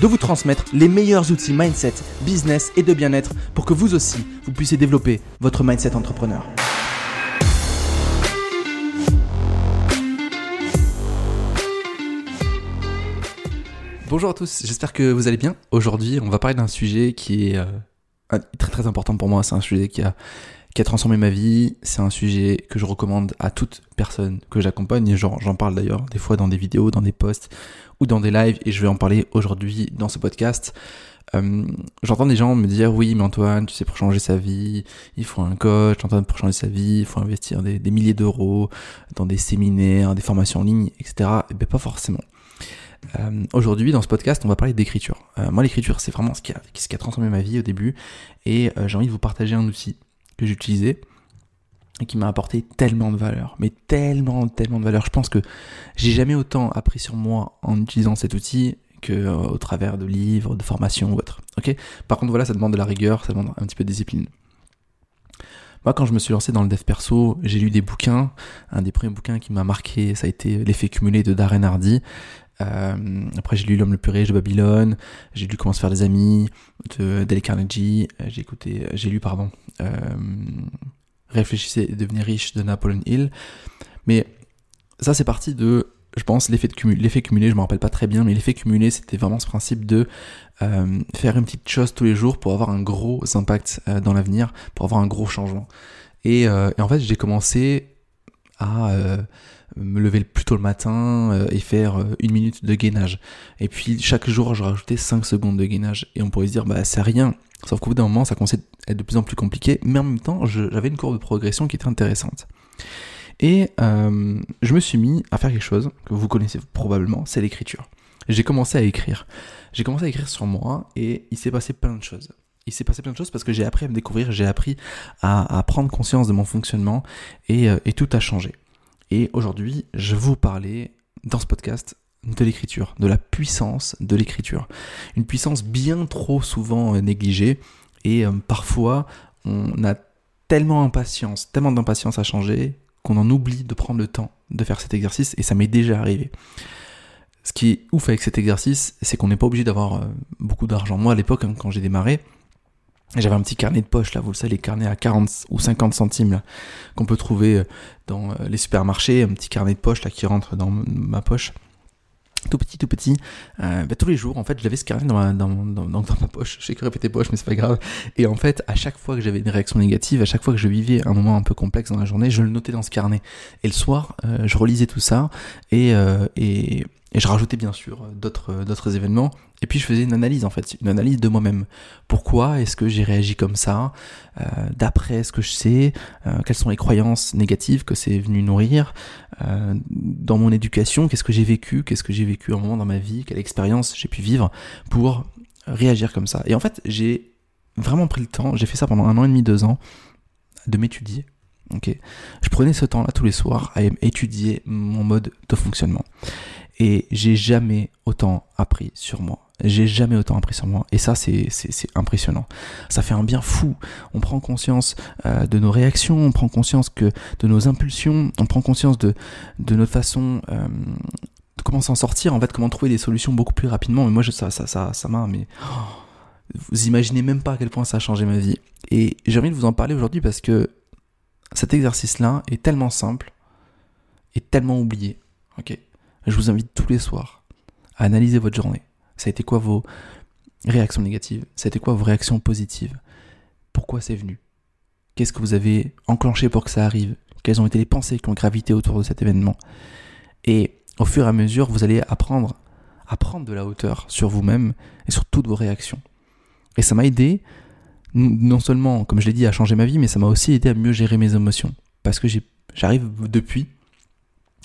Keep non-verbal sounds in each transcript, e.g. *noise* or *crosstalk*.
de vous transmettre les meilleurs outils mindset, business et de bien-être pour que vous aussi, vous puissiez développer votre mindset entrepreneur. Bonjour à tous, j'espère que vous allez bien. Aujourd'hui, on va parler d'un sujet qui est euh, très très important pour moi. C'est un sujet qui a, qui a transformé ma vie. C'est un sujet que je recommande à toute personne que j'accompagne. Et j'en parle d'ailleurs des fois dans des vidéos, dans des posts ou dans des lives. Et je vais en parler aujourd'hui dans ce podcast. Euh, j'entends des gens me dire oui mais Antoine tu sais pour changer sa vie il faut un coach Antoine pour changer sa vie il faut investir des, milliers d'euros dans des séminaires des formations en ligne etc et eh ben pas forcément euh, aujourd'hui dans ce podcast on va parler d'écriture euh, moi l'écriture c'est vraiment ce qui, a, ce qui a transformé ma vie au début et j'ai envie de vous partager un outil que j'utilisais et qui m'a apporté tellement de valeur, mais tellement, tellement de valeur. Je pense que j'ai jamais autant appris sur moi en utilisant cet outil que euh, au travers de livres, de formations ou autre. Ok? Par contre, voilà, ça demande de la rigueur, ça demande un petit peu de discipline. Moi, quand je me suis lancé dans le dev perso, j'ai lu des bouquins. Un des premiers bouquins qui m'a marqué, ça a été L'effet cumulé de Darren Hardy. Euh, après, j'ai lu L'homme le plus riche de Babylone. J'ai lu Comment se faire des amis de Dale Carnegie. Euh, j'ai écouté, j'ai lu, pardon, euh, Réfléchissez et devenez riche de Napoleon Hill. Mais ça, c'est parti de, je pense, l'effet cumulé. L'effet cumulé, je me rappelle pas très bien, mais l'effet cumulé, c'était vraiment ce principe de euh, faire une petite chose tous les jours pour avoir un gros impact euh, dans l'avenir, pour avoir un gros changement. Euh, et en fait, j'ai commencé à me lever plus tôt le matin et faire une minute de gainage. Et puis chaque jour, je rajoutais 5 secondes de gainage. Et on pourrait se dire, bah c'est rien. Sauf qu'au bout d'un moment, ça commençait à être de plus en plus compliqué, mais en même temps, j'avais une courbe de progression qui était intéressante. Et euh, je me suis mis à faire quelque chose que vous connaissez probablement, c'est l'écriture. J'ai commencé à écrire. J'ai commencé à écrire sur moi et il s'est passé plein de choses. Il s'est passé plein de choses parce que j'ai appris à me découvrir, j'ai appris à, prendre conscience de mon fonctionnement euh, et tout a changé. Et aujourd'hui, je vais vous parler dans ce podcast de l'écriture, de la puissance de l'écriture. Une puissance bien trop souvent euh, négligée et euh, parfois on a tellement d'impatience, tellement d'impatience à changer qu'on en oublie de prendre le temps de faire cet exercice et ça m'est déjà arrivé. Ce qui est ouf avec cet exercice, c'est qu'on n'est pas obligé d'avoir euh, beaucoup d'argent. Moi à l'époque, hein, quand j'ai démarré, j'avais un petit carnet de poche là, vous le savez, les carnets à 40 ou 50 centimes qu'on peut trouver dans les supermarchés, un petit carnet de poche là qui rentre dans ma poche tout petit, tout petit. Euh, bah, tous les jours, en fait, j'avais ce carnet dans ma, dans, dans, dans ma poche. Je sais que répéter poche, mais c'est pas grave. Et en fait, à chaque fois que j'avais une réaction négative, à chaque fois que je vivais un moment un peu complexe dans la journée, je le notais dans ce carnet. Et le soir, euh, je relisais tout ça et, euh, et, et je rajoutais bien sûr d'autres d'autres événements. Et puis je faisais une analyse en fait, une analyse de moi-même. Pourquoi est-ce que j'ai réagi comme ça? Euh, D'après ce que je sais, euh, quelles sont les croyances négatives que c'est venu nourrir? Euh, Dans mon éducation, qu'est-ce que j'ai vécu? Qu'est-ce que j'ai vécu un moment dans ma vie? Quelle expérience j'ai pu vivre pour réagir comme ça? Et en fait, j'ai vraiment pris le temps, j'ai fait ça pendant un an et demi, deux ans, de m'étudier. Ok, je prenais ce temps-là tous les soirs à étudier mon mode de fonctionnement. Et j'ai jamais autant appris sur moi. J'ai jamais autant appris sur moi. Et ça, c'est, impressionnant. Ça fait un bien fou. On prend conscience euh, de nos réactions, on prend conscience que de nos impulsions, on prend conscience de, de notre façon euh, de comment s'en sortir, en fait, comment trouver des solutions beaucoup plus rapidement. Mais moi, ça, ça m'a, mais oh, vous imaginez même pas à quel point ça a changé ma vie. Et j'ai envie de vous en parler aujourd'hui parce que cet exercice-là est tellement simple et tellement oublié. Ok je vous invite tous les soirs à analyser votre journée. Ça a été quoi vos réactions négatives? Ça a été quoi vos réactions positives? Pourquoi c'est venu? Qu'est-ce que vous avez enclenché pour que ça arrive? Quelles ont été les pensées qui ont gravité autour de cet événement? Et au fur et à mesure, vous allez apprendre à prendre de la hauteur sur vous-même et sur toutes vos réactions. Et ça m'a aidé, non seulement, comme je l'ai dit, à changer ma vie, mais ça m'a aussi aidé à mieux gérer mes émotions. Parce que j'arrive depuis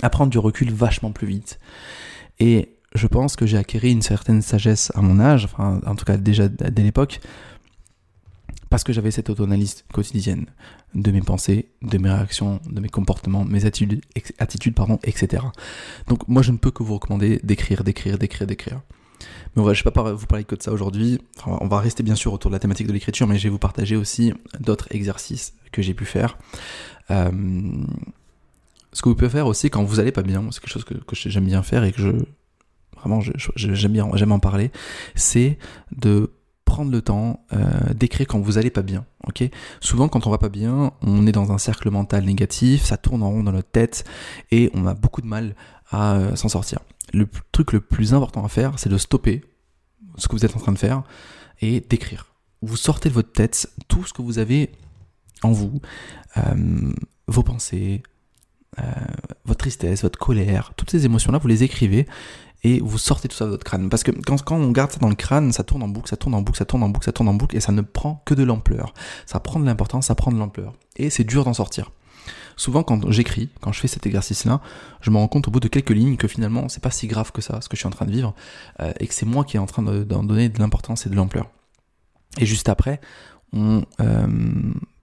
à prendre du recul vachement plus vite. Et je pense que j'ai acquis une certaine sagesse à mon âge, enfin en tout cas déjà dès l'époque, parce que j'avais cette auto-analyse quotidienne de mes pensées, de mes réactions, de mes comportements, mes attitudes, attitudes pardon, etc. Donc moi je ne peux que vous recommander d'écrire, d'écrire, d'écrire, d'écrire. Mais je ne vais pas vous parler que de ça aujourd'hui. on va rester bien sûr autour de la thématique de l'écriture, mais je vais vous partager aussi d'autres exercices que j'ai pu faire. Euh, ce que vous pouvez faire aussi quand vous allez pas bien, c'est quelque chose que, j'aime bien faire et que je vraiment j'aime bien j'aime en parler, c'est de prendre le temps euh, d'écrire quand vous allez pas bien. Ok? Souvent, quand on va pas bien, on est dans un cercle mental négatif, ça tourne en rond dans notre tête et on a beaucoup de mal à euh, s'en sortir. Le truc le plus important à faire, c'est de stopper ce que vous êtes en train de faire et d'écrire. Vous sortez de votre tête tout ce que vous avez en vous, euh, vos pensées, votre tristesse, votre colère, toutes ces émotions-là, vous les écrivez et vous sortez tout ça de votre crâne. Parce que quand, quand, on garde ça dans le crâne, ça tourne en boucle, ça tourne en boucle, ça tourne en boucle, ça tourne en boucle, et ça ne prend que de l'ampleur. Ça prend de l'importance, ça prend de l'ampleur. Et c'est dur d'en sortir. Souvent, quand j'écris, quand je fais cet exercice-là, je me rends compte au bout de quelques lignes que finalement, c'est pas si grave que ça, ce que je suis en train de vivre, euh, et que c'est moi qui est en train d'en donner de l'importance et de l'ampleur. Et juste après, on euh,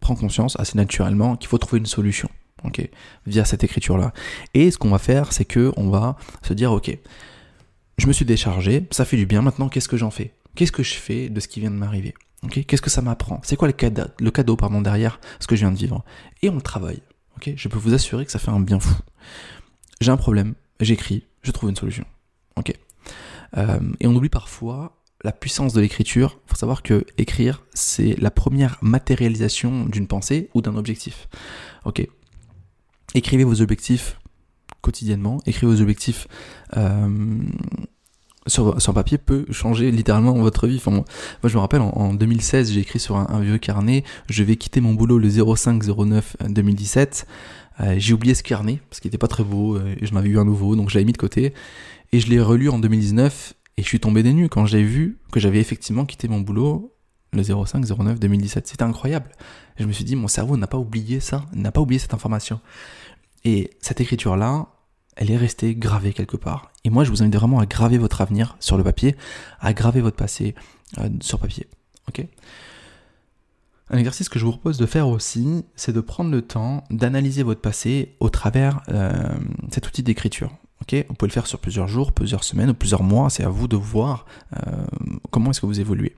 prend conscience assez naturellement qu'il faut trouver une solution. Ok, via cette écriture là et ce qu'on va faire c'est que on va se dire ok je me suis déchargé, ça fait du bien, maintenant qu'est-ce que j'en fais? Qu'est-ce que je fais de ce qui vient de m'arriver? Qu'est-ce que ça m'apprend? C'est quoi le cadeau, le cadeau derrière ce que je viens de vivre? Et on le travaille. je peux vous assurer que ça fait un bien fou. J'ai un problème, j'écris, je trouve une solution. Euh, et on oublie parfois la puissance de l'écriture. Il faut savoir que écrire, c'est la première matérialisation d'une pensée ou d'un objectif. Ok? Écrivez vos objectifs quotidiennement. Écrivez vos objectifs euh, sur, sur papier peut changer littéralement votre vie. Enfin, moi, je me rappelle, en, 2016, j'ai écrit sur un, vieux carnet, je vais quitter mon boulot le 05-09 2017. Euh, j'ai oublié ce carnet, parce qu'il était pas très beau, euh, et je m'avais eu un nouveau, donc je mis de côté. Et je l'ai relu en 2019, et je suis tombé des nues quand j'ai vu que j'avais effectivement quitté mon boulot le 05-09 2017. C'était incroyable. je me suis dit, mon cerveau n'a pas oublié ça, n'a pas oublié cette information. Et cette écriture-là, elle est restée gravée quelque part. Et moi, je vous invite vraiment à graver votre avenir sur le papier, à graver votre passé euh, sur papier. Ok? Un exercice que je vous propose de faire aussi, c'est de prendre le temps d'analyser votre passé au travers euh, cet outil d'écriture. Ok? Vous pouvez le faire sur plusieurs jours, plusieurs semaines ou plusieurs mois. C'est à vous de voir euh, comment est-ce que vous évoluez.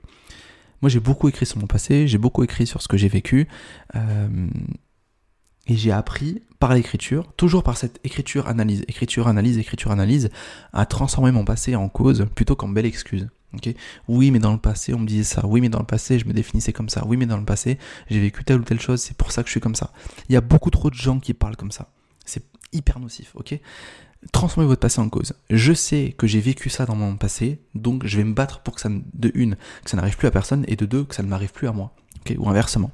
Moi, j'ai beaucoup écrit sur mon passé, j'ai beaucoup écrit sur ce que j'ai vécu. Et j'ai appris par l'écriture, toujours par cette écriture analyse, écriture analyse, écriture analyse, à transformer mon passé en cause plutôt qu'en belle excuse. Okay oui, mais dans le passé, on me disait ça. Oui, mais dans le passé, je me définissais comme ça. Oui, mais dans le passé, j'ai vécu telle ou telle chose. C'est pour ça que je suis comme ça. Il y a beaucoup trop de gens qui parlent comme ça. C'est hyper nocif, ok? Transformez votre passé en cause. Je sais que j'ai vécu ça dans mon passé, donc je vais me battre pour que ça, de une, que ça n'arrive plus à personne, et de deux, que ça ne m'arrive plus à moi. ok Ou inversement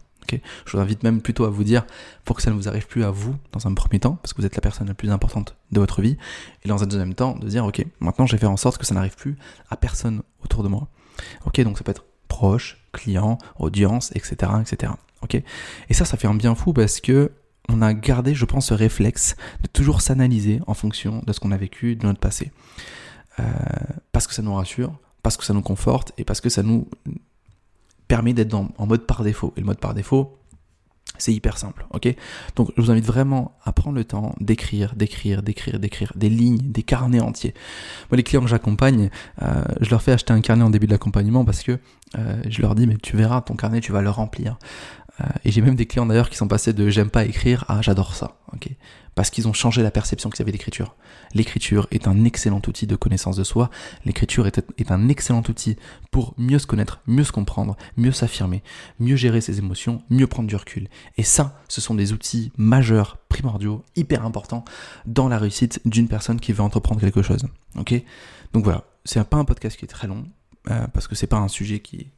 je vous invite même plutôt à vous dire, pour que ça ne vous arrive plus à vous dans un premier temps, parce que vous êtes la personne la plus importante de votre vie, et dans un deuxième temps, de dire, ok, maintenant je vais faire en sorte que ça n'arrive plus à personne autour de moi. Ok, donc ça peut être proche, client, audience, etc., etc. Ok, et ça, ça fait un bien fou parce que on a gardé, je pense, ce réflexe de toujours s'analyser en fonction de ce qu'on a vécu de notre passé, euh, parce que ça nous rassure, parce que ça nous conforte et parce que ça nous permet d'être en mode par défaut. Et le mode par défaut, c'est hyper simple, ok? Donc je vous invite vraiment à prendre le temps d'écrire, d'écrire, d'écrire, d'écrire des lignes, des carnets entiers. Moi, les clients que j'accompagne, euh, je leur fais acheter un carnet en début de l'accompagnement parce que euh, je leur dis mais tu verras ton carnet, tu vas le remplir. Euh, et j'ai même des clients d'ailleurs qui sont passés de j'aime pas écrire à j'adore ça, ok Parce qu'ils ont changé la perception qu'ils avaient d'écriture. L'écriture est un excellent outil de connaissance de soi. L'écriture est, un excellent outil pour mieux se connaître, mieux se comprendre, mieux s'affirmer, mieux gérer ses émotions, mieux prendre du recul. Et ça, ce sont des outils majeurs, primordiaux, hyper importants dans la réussite d'une personne qui veut entreprendre quelque chose. Ok Donc voilà, c'est pas un podcast qui est très long. Euh, parce que c'est pas un sujet qui,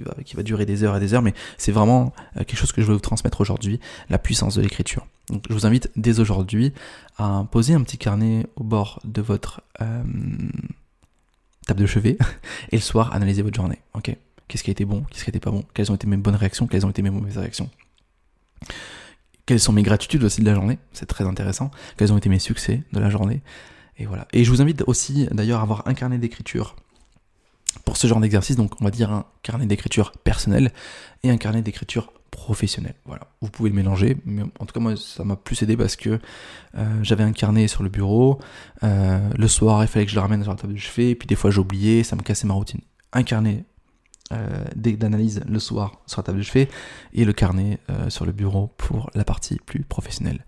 va, qui va durer des heures et des heures, mais c'est vraiment euh, quelque chose que je veux vous transmettre aujourd'hui, la puissance de l'écriture. Donc je vous invite dès aujourd'hui à poser un petit carnet au bord de votre euh, table de chevet *laughs* et le soir analyser votre journée. Ok Qu'est-ce qui a été bon Qu'est-ce qui a été pas bon Quelles ont été mes bonnes réactions Quelles ont été mes mauvaises réactions Quelles sont mes gratitudes aussi de la journée C'est très intéressant. Quels ont été mes succès de la journée Et voilà. Et je vous invite aussi d'ailleurs à avoir un carnet d'écriture pour ce genre d'exercice, donc on va dire un carnet d'écriture personnel et un carnet d'écriture professionnel. Voilà, vous pouvez le mélanger, mais en tout cas moi ça m'a plus aidé parce que euh, j'avais un carnet sur le bureau, euh, le soir il fallait que je le ramène sur la table de chevet, et puis des fois j'oubliais, ça me cassait ma routine. Un carnet euh, d'analyse le soir sur la table de chevet et le carnet sur le bureau pour la partie plus professionnelle.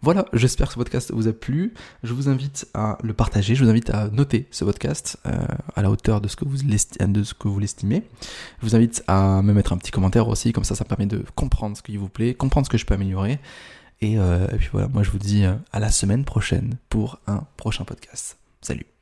Voilà, j'espère que ce podcast vous a plu. Je vous invite à le partager, je vous invite à noter ce podcast euh, à la hauteur de ce que vous l'estimez. Je vous invite à me mettre un petit commentaire aussi, comme ça ça permet de comprendre ce qui vous plaît, comprendre ce que je peux améliorer. Et, euh, et puis voilà, moi je vous dis euh, à la semaine prochaine pour un prochain podcast. Salut